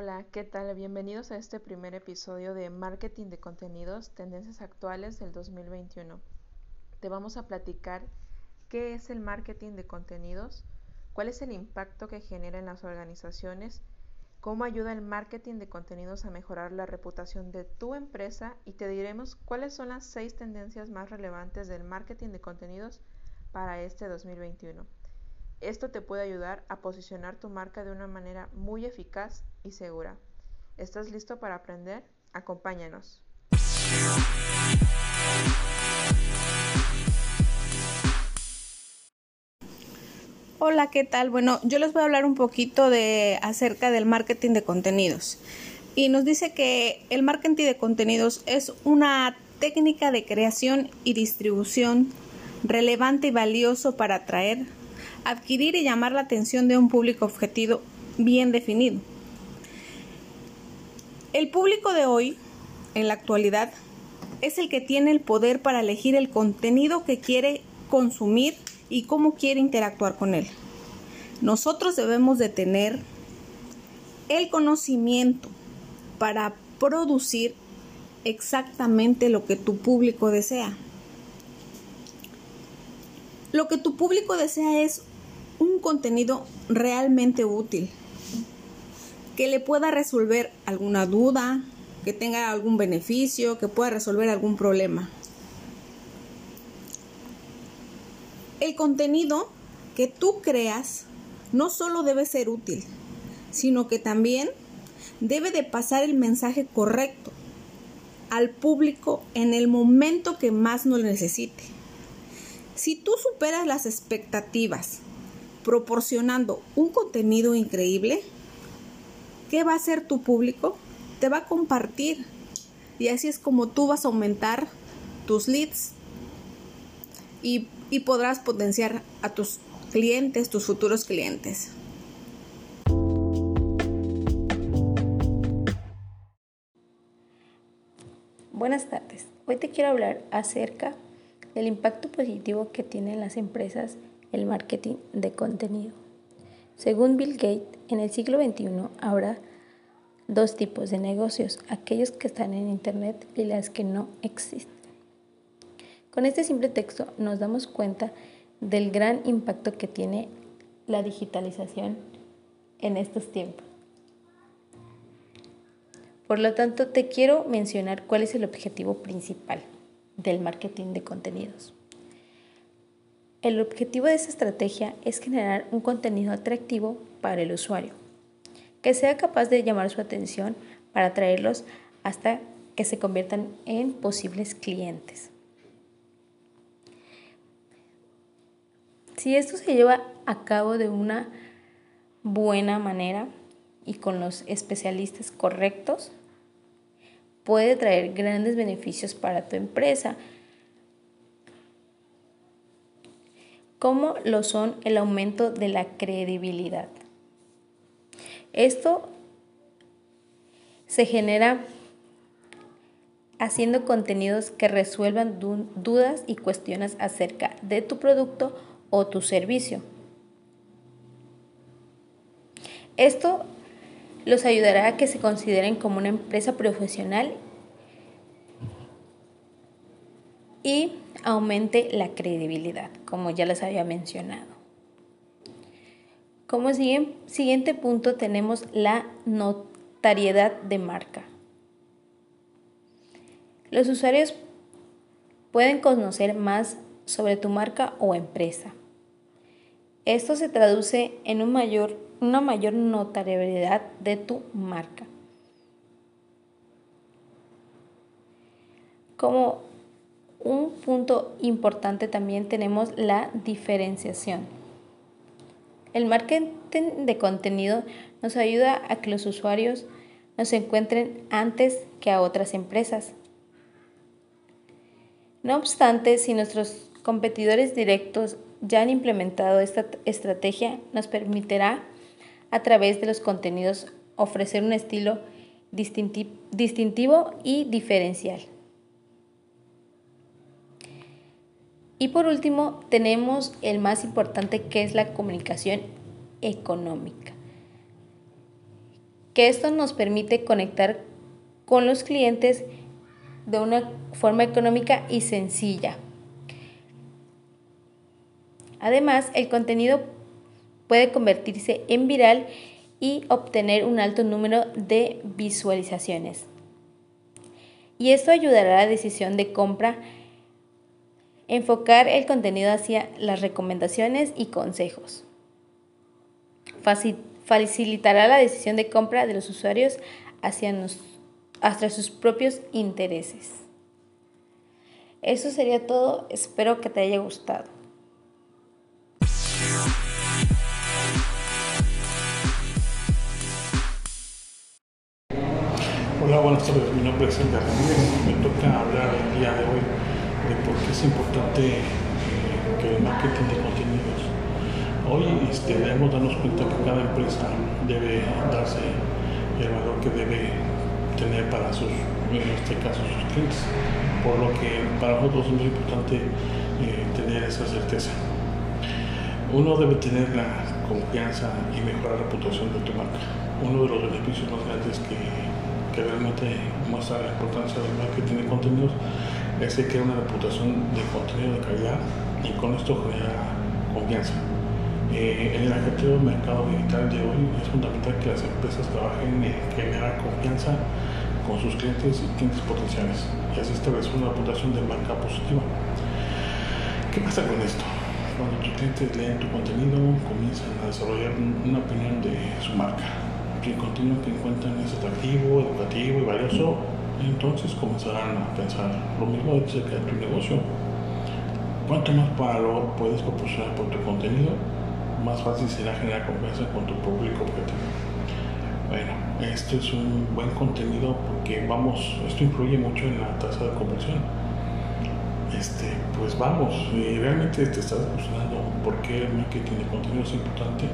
Hola, ¿qué tal? Bienvenidos a este primer episodio de Marketing de Contenidos, Tendencias Actuales del 2021. Te vamos a platicar qué es el marketing de contenidos, cuál es el impacto que genera en las organizaciones, cómo ayuda el marketing de contenidos a mejorar la reputación de tu empresa y te diremos cuáles son las seis tendencias más relevantes del marketing de contenidos para este 2021. Esto te puede ayudar a posicionar tu marca de una manera muy eficaz y segura. ¿Estás listo para aprender? Acompáñanos. Hola, ¿qué tal? Bueno, yo les voy a hablar un poquito de acerca del marketing de contenidos. Y nos dice que el marketing de contenidos es una técnica de creación y distribución relevante y valioso para atraer, adquirir y llamar la atención de un público objetivo bien definido. El público de hoy, en la actualidad, es el que tiene el poder para elegir el contenido que quiere consumir y cómo quiere interactuar con él. Nosotros debemos de tener el conocimiento para producir exactamente lo que tu público desea. Lo que tu público desea es un contenido realmente útil, que le pueda resolver alguna duda, que tenga algún beneficio, que pueda resolver algún problema. El contenido que tú creas no solo debe ser útil, sino que también debe de pasar el mensaje correcto al público en el momento que más lo necesite. Si tú superas las expectativas proporcionando un contenido increíble, ¿qué va a hacer tu público? Te va a compartir. Y así es como tú vas a aumentar tus leads y, y podrás potenciar a tus clientes, tus futuros clientes. Buenas tardes. Hoy te quiero hablar acerca del impacto positivo que tienen las empresas el marketing de contenido. Según Bill Gates, en el siglo XXI habrá dos tipos de negocios, aquellos que están en Internet y las que no existen. Con este simple texto nos damos cuenta del gran impacto que tiene la digitalización en estos tiempos. Por lo tanto, te quiero mencionar cuál es el objetivo principal del marketing de contenidos. El objetivo de esta estrategia es generar un contenido atractivo para el usuario, que sea capaz de llamar su atención para atraerlos hasta que se conviertan en posibles clientes. Si esto se lleva a cabo de una buena manera y con los especialistas correctos, puede traer grandes beneficios para tu empresa, como lo son el aumento de la credibilidad. Esto se genera haciendo contenidos que resuelvan dudas y cuestiones acerca de tu producto o tu servicio. Esto los ayudará a que se consideren como una empresa profesional y aumente la credibilidad, como ya les había mencionado. Como siguiente punto tenemos la notariedad de marca. Los usuarios pueden conocer más sobre tu marca o empresa. Esto se traduce en una mayor notariedad de tu marca. Como un punto importante también tenemos la diferenciación. El marketing de contenido nos ayuda a que los usuarios nos encuentren antes que a otras empresas. No obstante, si nuestros competidores directos ya han implementado esta estrategia, nos permitirá a través de los contenidos ofrecer un estilo distintivo y diferencial. Y por último, tenemos el más importante que es la comunicación económica, que esto nos permite conectar con los clientes de una forma económica y sencilla. Además, el contenido puede convertirse en viral y obtener un alto número de visualizaciones. Y esto ayudará a la decisión de compra, enfocar el contenido hacia las recomendaciones y consejos. Facilitará la decisión de compra de los usuarios hacia, sus propios intereses. Eso sería todo, espero que te haya gustado. Hola, buenas tardes. Mi nombre es Edgar Ramírez. Me toca hablar el día de hoy de por qué es importante eh, que el marketing de contenidos. Hoy este, debemos darnos cuenta que cada empresa debe darse el valor que debe tener para sus, en este caso, sus clientes. Por lo que para nosotros es muy importante eh, tener esa certeza. Uno debe tener la confianza y mejorar la reputación de tu marca. Uno de los beneficios más grandes que que realmente muestra la importancia del marketing de contenidos es que crea una reputación de contenido de calidad y con esto genera confianza. Eh, en el del mercado digital de hoy es fundamental que las empresas trabajen en generar confianza con sus clientes y clientes potenciales y así establecer una reputación de marca positiva. ¿Qué pasa con esto? Cuando tus clientes leen tu contenido, comienzan a desarrollar una opinión de su marca el contenido que encuentran es atractivo, educativo y valioso, entonces comenzarán a pensar lo mismo acerca de tu negocio. Cuanto más valor puedes proporcionar por tu contenido, más fácil será generar confianza con tu público objetivo. Bueno, esto es un buen contenido porque vamos, esto influye mucho en la tasa de conversión. Este, pues vamos, y realmente te estás cuestionando por qué el marketing de contenido es importante.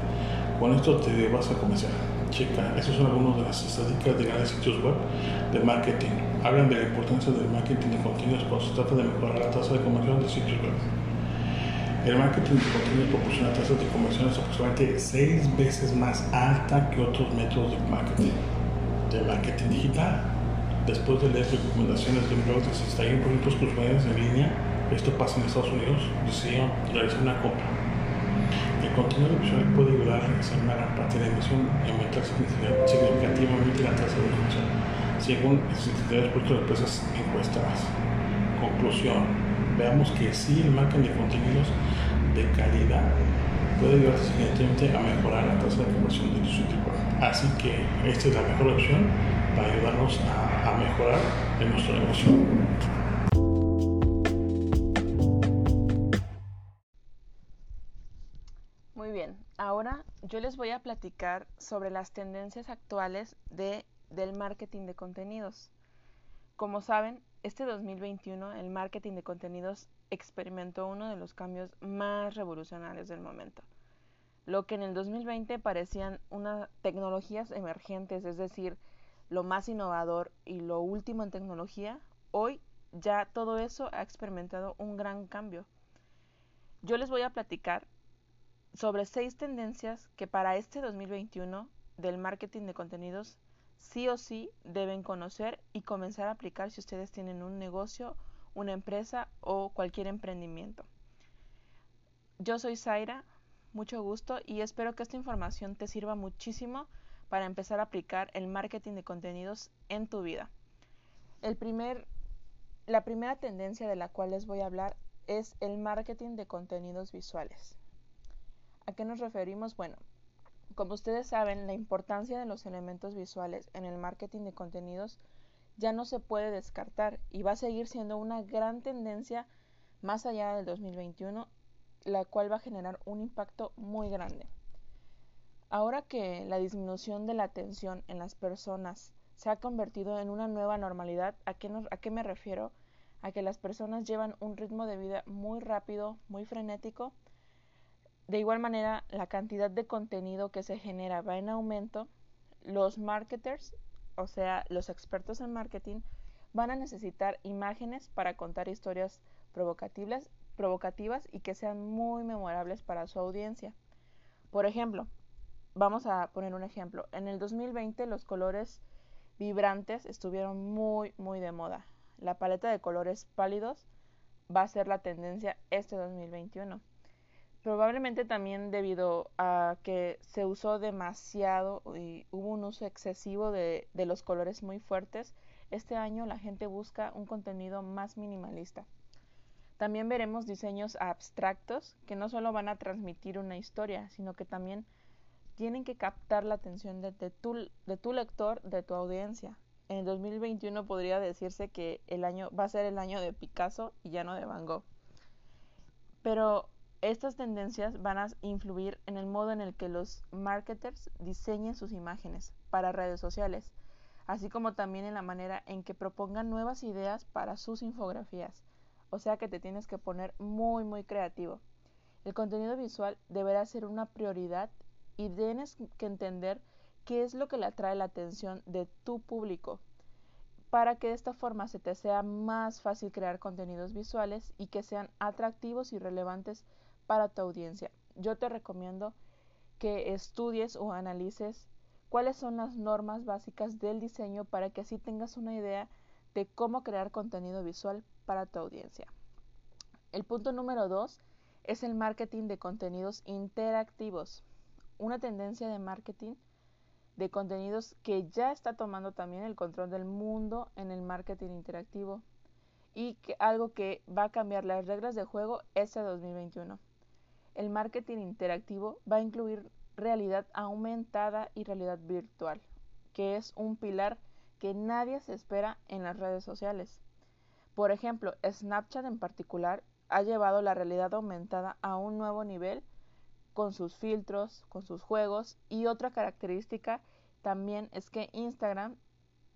Con esto te vas a comenzar checa, esos son algunos de las estadísticas de grandes sitios web de marketing. Hablan de la importancia del marketing de contenidos cuando se trata de mejorar la tasa de conversión de sitios web. El marketing de contenidos proporciona tasas de conversión aproximadamente seis veces más alta que otros métodos de marketing. De marketing digital, después de leer recomendaciones de un blog de 61 productos consumibles en línea, esto pasa en Estados Unidos, decidieron realizar una compra contenido visual puede ayudar a realizar una gran parte de la emisión y aumentar significativamente la tasa de conversión, según el puestos de empresas encuestadas. Conclusión, veamos que sí el marketing de contenidos de calidad puede ayudar significativamente a mejorar la tasa de conversión de sitio web. Así que esta es la mejor opción para ayudarnos a, a mejorar en nuestro negocio. Yo les voy a platicar sobre las tendencias actuales de, del marketing de contenidos. Como saben, este 2021 el marketing de contenidos experimentó uno de los cambios más revolucionarios del momento. Lo que en el 2020 parecían unas tecnologías emergentes, es decir, lo más innovador y lo último en tecnología, hoy ya todo eso ha experimentado un gran cambio. Yo les voy a platicar sobre seis tendencias que para este 2021 del marketing de contenidos sí o sí deben conocer y comenzar a aplicar si ustedes tienen un negocio, una empresa o cualquier emprendimiento. Yo soy Zaira, mucho gusto y espero que esta información te sirva muchísimo para empezar a aplicar el marketing de contenidos en tu vida. El primer, la primera tendencia de la cual les voy a hablar es el marketing de contenidos visuales. ¿A qué nos referimos? Bueno, como ustedes saben, la importancia de los elementos visuales en el marketing de contenidos ya no se puede descartar y va a seguir siendo una gran tendencia más allá del 2021, la cual va a generar un impacto muy grande. Ahora que la disminución de la atención en las personas se ha convertido en una nueva normalidad, ¿a qué, ¿a qué me refiero? A que las personas llevan un ritmo de vida muy rápido, muy frenético, de igual manera, la cantidad de contenido que se genera va en aumento. Los marketers, o sea, los expertos en marketing, van a necesitar imágenes para contar historias provocativas, y que sean muy memorables para su audiencia. Por ejemplo, vamos a poner un ejemplo. En el 2020 los colores vibrantes estuvieron muy, muy de moda. La paleta de colores pálidos va a ser la tendencia este 2021. Probablemente también debido a que se usó demasiado y hubo un uso excesivo de, de los colores muy fuertes, este año la gente busca un contenido más minimalista. También veremos diseños abstractos que no solo van a transmitir una historia, sino que también tienen que captar la atención de, tu, de tu lector, de tu audiencia. En el 2021 podría decirse que el año va a ser el año de Picasso y ya no de Van Gogh. Pero estas tendencias van a influir en el modo en el que los marketers diseñen sus imágenes para redes sociales, así como también en la manera en que propongan nuevas ideas para sus infografías. O sea que te tienes que poner muy muy creativo. El contenido visual deberá ser una prioridad y tienes que entender qué es lo que le atrae la atención de tu público para que de esta forma se te sea más fácil crear contenidos visuales y que sean atractivos y relevantes para tu audiencia. Yo te recomiendo que estudies o analices cuáles son las normas básicas del diseño para que así tengas una idea de cómo crear contenido visual para tu audiencia. El punto número dos es el marketing de contenidos interactivos, una tendencia de marketing de contenidos que ya está tomando también el control del mundo en el marketing interactivo y que algo que va a cambiar las reglas de juego este 2021 el marketing interactivo va a incluir realidad aumentada y realidad virtual, que es un pilar que nadie se espera en las redes sociales. Por ejemplo, Snapchat en particular ha llevado la realidad aumentada a un nuevo nivel con sus filtros, con sus juegos y otra característica también es que Instagram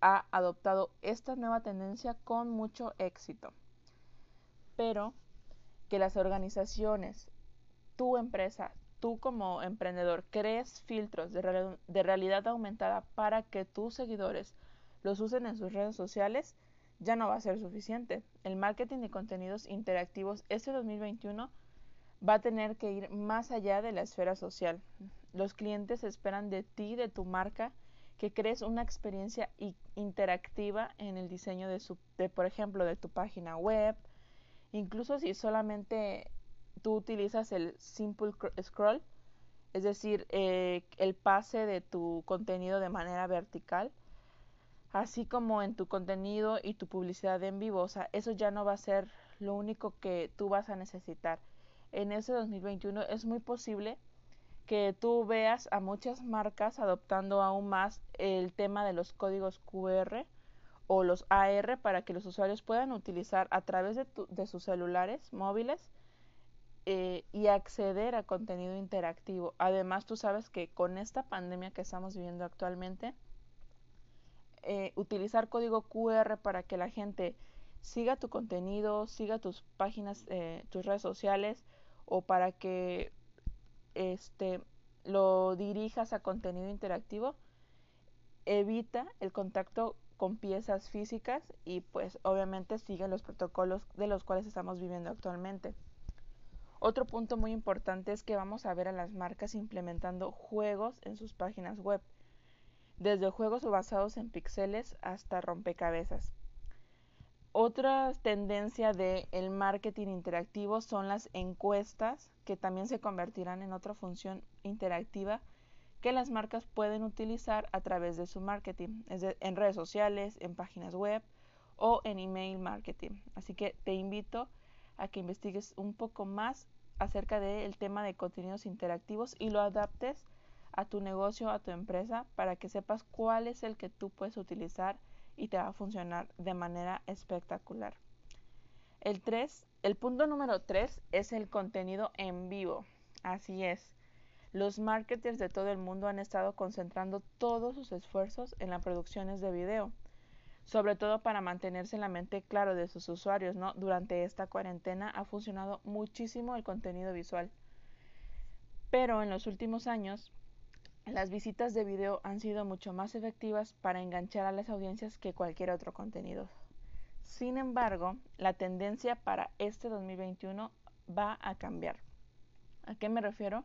ha adoptado esta nueva tendencia con mucho éxito. Pero que las organizaciones tu empresa, tú como emprendedor, crees filtros de, realidad aumentada para que tus seguidores los usen en sus redes sociales, ya no va a ser suficiente. El marketing de contenidos interactivos este 2021 va a tener que ir más allá de la esfera social. Los clientes esperan de ti, de tu marca, que crees una experiencia interactiva en el diseño de su, de, por ejemplo, de tu página web, incluso si solamente tú utilizas el simple scroll, es decir, eh, el pase de tu contenido de manera vertical, así como en tu contenido y tu publicidad en vivo. Eso ya no va a ser lo único que tú vas a necesitar. En ese 2021 es muy posible que tú veas a muchas marcas adoptando aún más el tema de los códigos QR o los AR para que los usuarios puedan utilizar a través de, de sus celulares móviles eh, y acceder a contenido interactivo. Además, tú sabes que con esta pandemia que estamos viviendo actualmente, eh, utilizar código QR para que la gente siga tu contenido, siga tus páginas, eh, tus redes sociales o para que este lo dirijas a contenido interactivo, evita el contacto con piezas físicas y pues obviamente sigue los protocolos de los cuales estamos viviendo actualmente. Otro punto muy importante es que vamos a ver a las marcas implementando juegos en sus páginas web, desde juegos basados en píxeles hasta rompecabezas. Otra tendencia del el marketing interactivo son las encuestas, que también se convertirán en otra función interactiva que las marcas pueden utilizar a través de su marketing, en redes sociales, en páginas web o en email marketing. Así que te invito a que investigues un poco más acerca del tema de contenidos interactivos y lo adaptes a tu negocio, a tu empresa, para que sepas cuál es el que tú puedes utilizar y te va a funcionar de manera espectacular. El 3, el punto número 3 es el contenido en vivo. Así es. Los marketers de todo el mundo han estado concentrando todos sus esfuerzos en las producciones de video sobre todo para mantenerse en la mente claro de sus usuarios, ¿no? Durante esta cuarentena ha funcionado muchísimo el contenido visual. Pero en los últimos años, las visitas de video han sido mucho más efectivas para enganchar a las audiencias que cualquier otro contenido. Sin embargo, la tendencia para este 2021 va a cambiar. ¿A qué me refiero?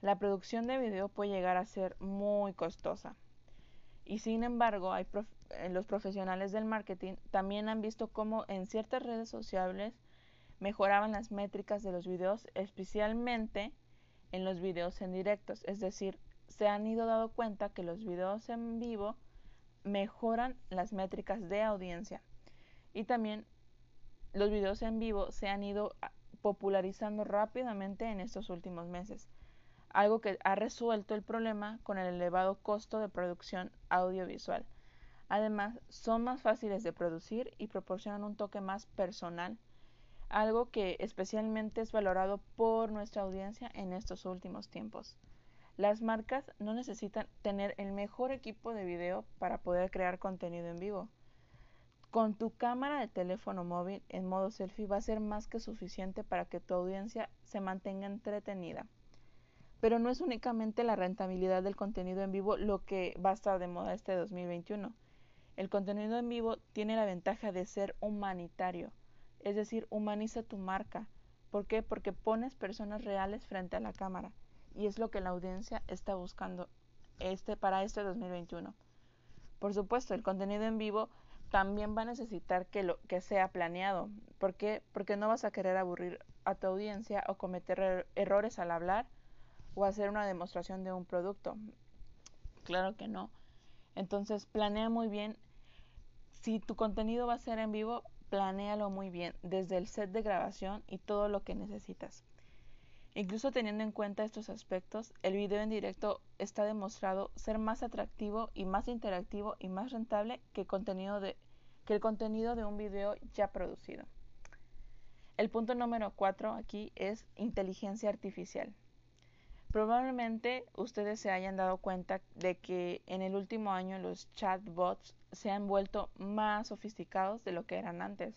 La producción de video puede llegar a ser muy costosa. Y sin embargo, hay los profesionales del marketing también han visto cómo en ciertas redes sociales mejoraban las métricas de los videos, especialmente en los videos en directos. Es decir, se han ido dando cuenta que los videos en vivo mejoran las métricas de audiencia. Y también los videos en vivo se han ido ah, popularizando rápidamente en estos últimos meses algo que ha resuelto el problema con el elevado costo de producción audiovisual. Además, son más fáciles de producir y proporcionan un toque más personal, algo que especialmente es valorado por nuestra audiencia en estos últimos tiempos. Las marcas no necesitan tener el mejor equipo de video para poder crear contenido en vivo. Con tu cámara de teléfono móvil en modo selfie va a ser más que suficiente para que tu audiencia se mantenga entretenida. Pero no es únicamente la rentabilidad del contenido en vivo lo que va a estar de moda este 2021. El contenido en vivo tiene la ventaja de ser humanitario, es decir, humaniza tu marca. ¿Por qué? Porque pones personas reales frente a la cámara y es lo que la audiencia está buscando este para este 2021. Por supuesto, el contenido en vivo también va a necesitar que lo que sea planeado. ¿Por qué? Porque no vas a querer aburrir a tu audiencia o cometer er-, errores al hablar o hacer una demostración de un producto. Claro que no. Entonces, planea muy bien. Si tu contenido va a ser en vivo, planéalo muy bien, desde el set de grabación y todo lo que necesitas. Incluso teniendo en cuenta estos aspectos, el video en directo está demostrado ser más atractivo y más interactivo y más rentable que, que el contenido de un video ya producido. El punto número 4 aquí es inteligencia artificial. Probablemente ustedes se hayan dado cuenta de que en el último año los chatbots se han vuelto más sofisticados de lo que eran antes.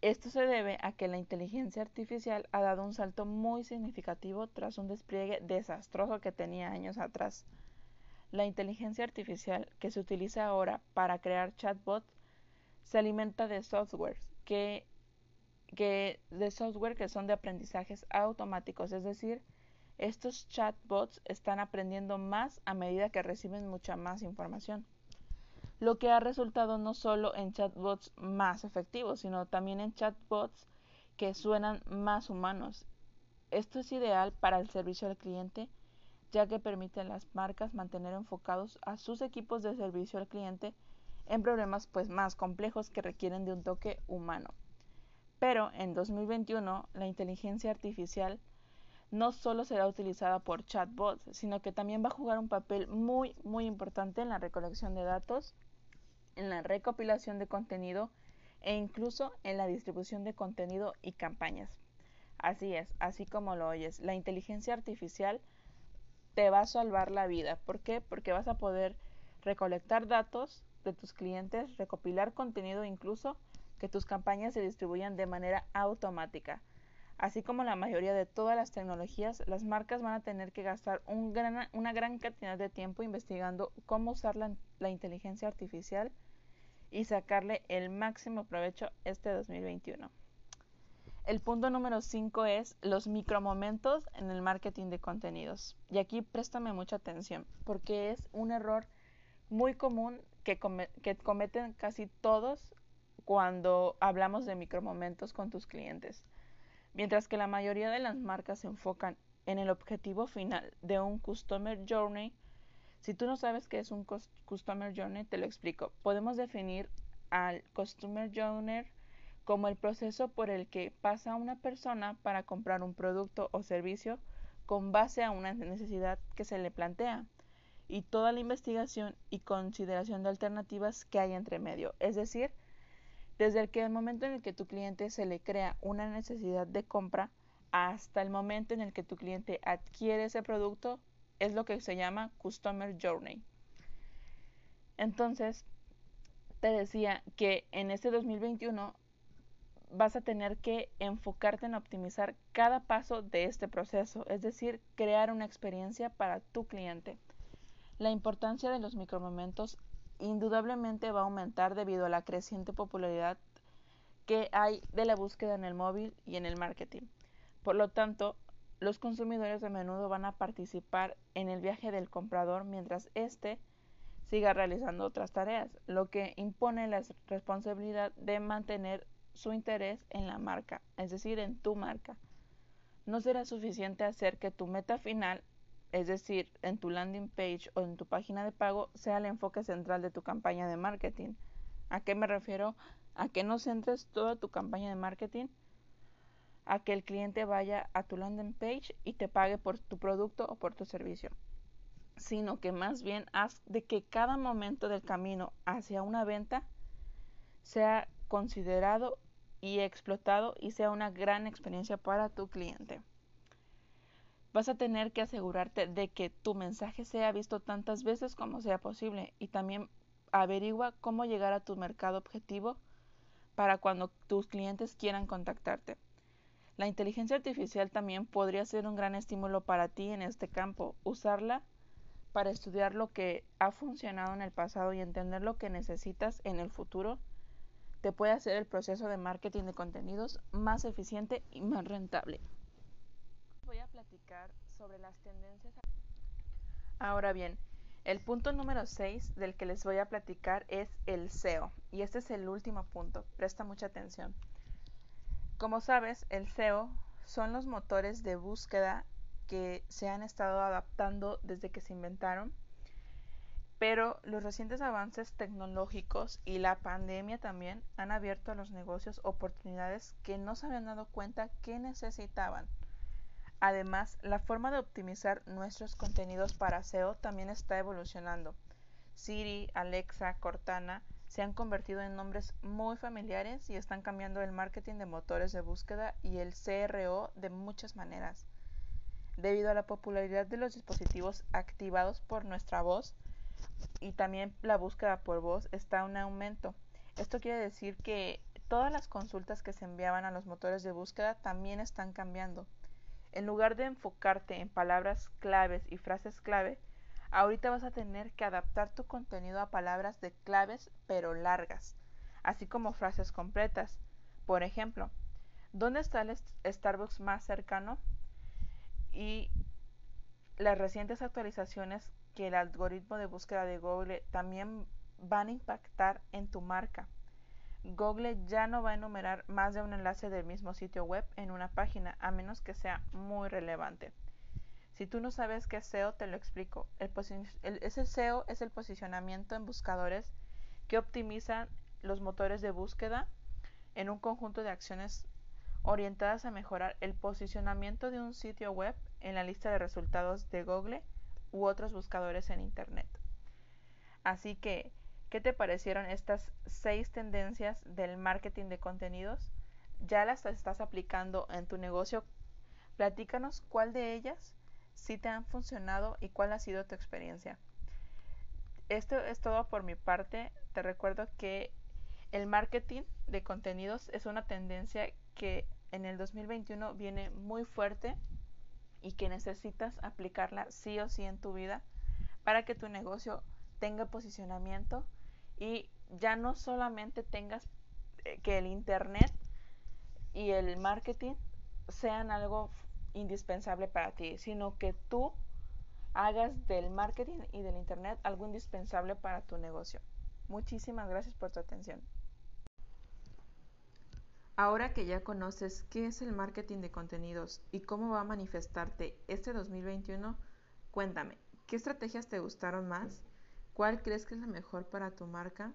Esto se debe a que la inteligencia artificial ha dado un salto muy significativo tras un despliegue desastroso que tenía años atrás. La inteligencia artificial que se utiliza ahora para crear chatbots se alimenta de software que, de software que son de aprendizajes automáticos, es decir, estos chatbots están aprendiendo más a medida que reciben mucha más información, lo que ha resultado no solo en chatbots más efectivos, sino también en chatbots que suenan más humanos. Esto es ideal para el servicio al cliente, ya que permite a las marcas mantener enfocados a sus equipos de servicio al cliente en problemas pues más complejos que requieren de un toque humano. Pero en 2021 la inteligencia artificial no solo será utilizada por chatbots, sino que también va a jugar un papel muy, muy importante en la recolección de datos, en la recopilación de contenido e incluso en la distribución de contenido y campañas. Así es, así como lo oyes, la inteligencia artificial te va a salvar la vida. ¿Por qué? Porque vas a poder recolectar datos de tus clientes, recopilar contenido incluso que tus campañas se distribuyan de manera automática. Así como la mayoría de todas las tecnologías, las marcas van a tener que gastar una gran cantidad de tiempo investigando cómo usar la, inteligencia artificial y sacarle el máximo provecho este 2021. El punto número 5 es los micromomentos en el marketing de contenidos. Y aquí préstame mucha atención porque es un error muy común que, que cometen casi todos cuando hablamos de micromomentos con tus clientes. Mientras que la mayoría de las marcas se enfocan en el objetivo final de un Customer Journey, si tú no sabes qué es un Customer Journey, te lo explico. Podemos definir al Customer Journey como el proceso por el que pasa una persona para comprar un producto o servicio con base a una necesidad que se le plantea y toda la investigación y consideración de alternativas que hay entre medio. Es decir, desde el, momento en el que tu cliente se le crea una necesidad de compra hasta el momento en el que tu cliente adquiere ese producto es lo que se llama Customer Journey. Entonces, te decía que en este 2021 vas a tener que enfocarte en optimizar cada paso de este proceso, es decir, crear una experiencia para tu cliente. La importancia de los micromomentos indudablemente va a aumentar debido a la creciente popularidad que hay de la búsqueda en el móvil y en el marketing. Por lo tanto, los consumidores a menudo van a participar en el viaje del comprador mientras éste siga realizando otras tareas, lo que impone la responsabilidad de mantener su interés en la marca, es decir, en tu marca. No será suficiente hacer que tu meta final, es decir, en tu landing page o en tu página de pago, sea el enfoque central de tu campaña de marketing. ¿A qué me refiero? A que no centres toda tu campaña de marketing a que el cliente vaya a tu landing page y te pague por tu producto o por tu servicio, sino que más bien haz de que cada momento del camino hacia una venta sea considerado y explotado y sea una gran experiencia para tu cliente. Vas a tener que asegurarte de que tu mensaje sea visto tantas veces como sea posible y también averigua cómo llegar a tu mercado objetivo para cuando tus clientes quieran contactarte. La inteligencia artificial también podría ser un gran estímulo para ti en este campo. Usarla para estudiar lo que ha funcionado en el pasado y entender lo que necesitas en el futuro te puede hacer el proceso de marketing de contenidos más eficiente y más rentable. Voy a platicar sobre las tendencias. Ahora bien, el punto número 6 del que les voy a platicar es el SEO. Y este es el último punto. Presta mucha atención. Como sabes, el SEO son los motores de búsqueda que se han estado adaptando desde que se inventaron pero los recientes avances tecnológicos y la pandemia también han abierto a los negocios oportunidades que no se habían dado cuenta que necesitaban. Además, la forma de optimizar nuestros contenidos para SEO también está evolucionando. Siri, Alexa, Cortana se han convertido en nombres muy familiares y están cambiando el marketing de motores de búsqueda y el CRO de muchas maneras. Debido a la popularidad de los dispositivos activados por nuestra voz, y también la búsqueda por voz está en aumento. Esto quiere decir que todas las consultas que se enviaban a los motores de búsqueda también están cambiando. En lugar de enfocarte en palabras claves y frases clave, ahorita vas a tener que adaptar tu contenido a palabras de claves pero largas, así como frases completas. Por ejemplo, ¿dónde está el Starbucks más cercano? Y las recientes actualizaciones que el algoritmo de búsqueda de Google también van a impactar en tu marca. Google ya no va a enumerar más de un enlace del mismo sitio web en una página, a menos que sea muy relevante. Si tú no sabes qué es SEO, te lo explico. El, ese SEO es el posicionamiento en buscadores que optimizan los motores de búsqueda en un conjunto de acciones orientadas a mejorar el posicionamiento de un sitio web en la lista de resultados de Google u otros buscadores en Internet. Así que, ¿qué te parecieron estas seis tendencias del marketing de contenidos? ¿Ya las estás aplicando en tu negocio? Platícanos cuál de ellas sí te han funcionado y cuál ha sido tu experiencia. Esto es todo por mi parte. Te recuerdo que el marketing de contenidos es una tendencia que en el 2021 viene muy fuerte y que necesitas aplicarla sí o sí en tu vida para que tu negocio tenga posicionamiento y ya no solamente tengas eh, que el internet y el marketing sean algo indispensable para ti, sino que tú hagas del marketing y del internet algo indispensable para tu negocio. Muchísimas gracias por tu atención. Ahora que ya conoces qué es el marketing de contenidos y cómo va a manifestarte este 2021, cuéntame, ¿qué estrategias te gustaron más? ¿Cuál crees que es la mejor para tu marca?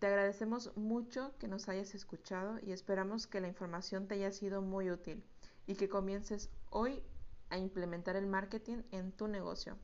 Te agradecemos mucho que nos hayas escuchado y esperamos que la información te haya sido muy útil y que comiences hoy a implementar el marketing en tu negocio.